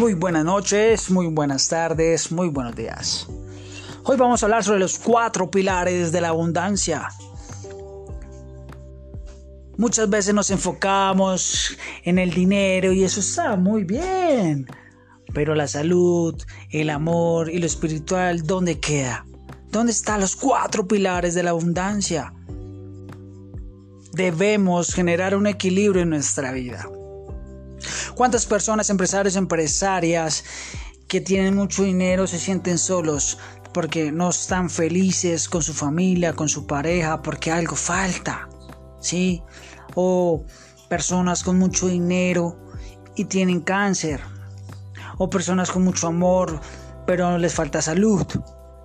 Muy buenas noches, muy buenas tardes, muy buenos días. Hoy vamos a hablar sobre los cuatro pilares de la abundancia. Muchas veces nos enfocamos en el dinero y eso está muy bien. Pero la salud, el amor y lo espiritual, ¿dónde queda? ¿Dónde están los cuatro pilares de la abundancia? Debemos generar un equilibrio en nuestra vida. ¿Cuántas personas, empresarios, empresarias que tienen mucho dinero se sienten solos porque no están felices con su familia, con su pareja, porque algo falta? ¿Sí? O personas con mucho dinero y tienen cáncer. O personas con mucho amor, pero les falta salud.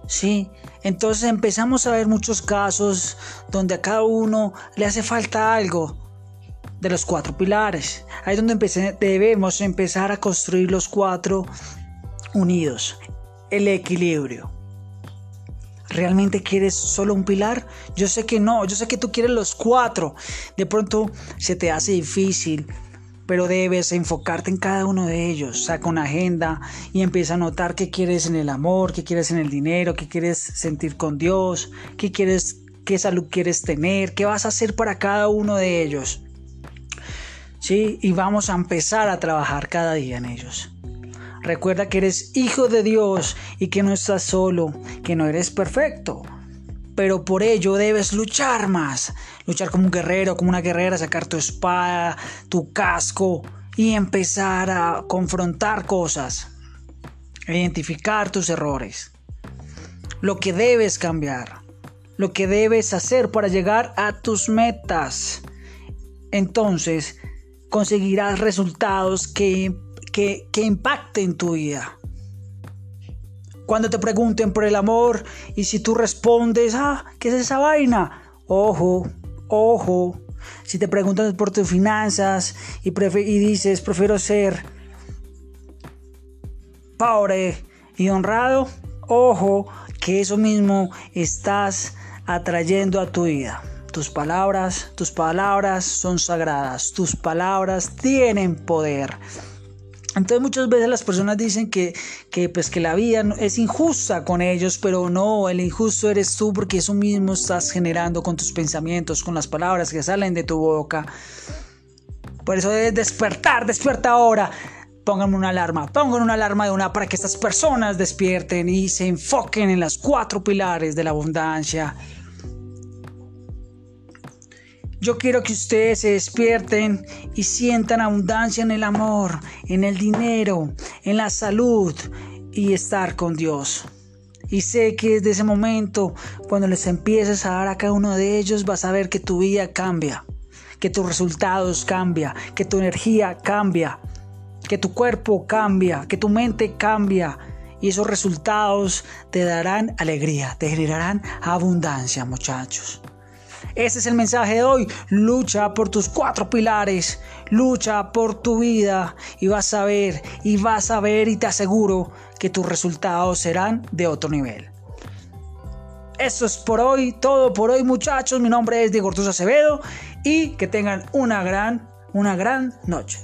¿sí? Entonces empezamos a ver muchos casos donde a cada uno le hace falta algo de los cuatro pilares. Ahí es donde debemos empezar a construir los cuatro unidos. El equilibrio. ¿Realmente quieres solo un pilar? Yo sé que no, yo sé que tú quieres los cuatro. De pronto se te hace difícil, pero debes enfocarte en cada uno de ellos. Saca una agenda y empieza a notar qué quieres en el amor, qué quieres en el dinero, qué quieres sentir con Dios, qué quieres, qué salud quieres tener, qué vas a hacer para cada uno de ellos. ¿Sí? Y vamos a empezar a trabajar cada día en ellos. Recuerda que eres hijo de Dios y que no estás solo, que no eres perfecto. Pero por ello debes luchar más. Luchar como un guerrero, como una guerrera, sacar tu espada, tu casco y empezar a confrontar cosas. Identificar tus errores. Lo que debes cambiar. Lo que debes hacer para llegar a tus metas. Entonces, conseguirás resultados que, que, impacten tu vida. Cuando te pregunten por el amor y si tú respondes, ah, ¿qué es esa vaina? Ojo, ojo. Si te preguntan por tus finanzas y, y dices, prefiero ser pobre y honrado, ojo, que eso mismo estás atrayendo a tu vida. Tus palabras, tus palabras son sagradas, tus palabras tienen poder. Entonces muchas veces las personas dicen que, que, pues que la vida es injusta con ellos, pero no, el injusto eres tú porque eso mismo estás generando con tus pensamientos, con las palabras que salen de tu boca. Por eso debes despertar, despierta ahora. Pónganme una alarma, pongan una alarma de una para que estas personas despierten y se enfoquen en las cuatro pilares de la abundancia, yo quiero que ustedes se despierten y sientan abundancia en el amor, en el dinero, en la salud y estar con Dios. Y sé que desde ese momento, cuando les empieces a dar a cada uno de ellos, vas a ver que tu vida cambia, que tus resultados cambia, que tu energía cambia, que tu cuerpo cambia, que tu mente cambia. Y esos resultados te darán alegría, te generarán abundancia, muchachos. Ese es el mensaje de hoy. Lucha por tus cuatro pilares. Lucha por tu vida y vas a ver y vas a ver y te aseguro que tus resultados serán de otro nivel. Eso es por hoy, todo por hoy muchachos. Mi nombre es Diego Ortuz Acevedo y que tengan una gran, una gran noche.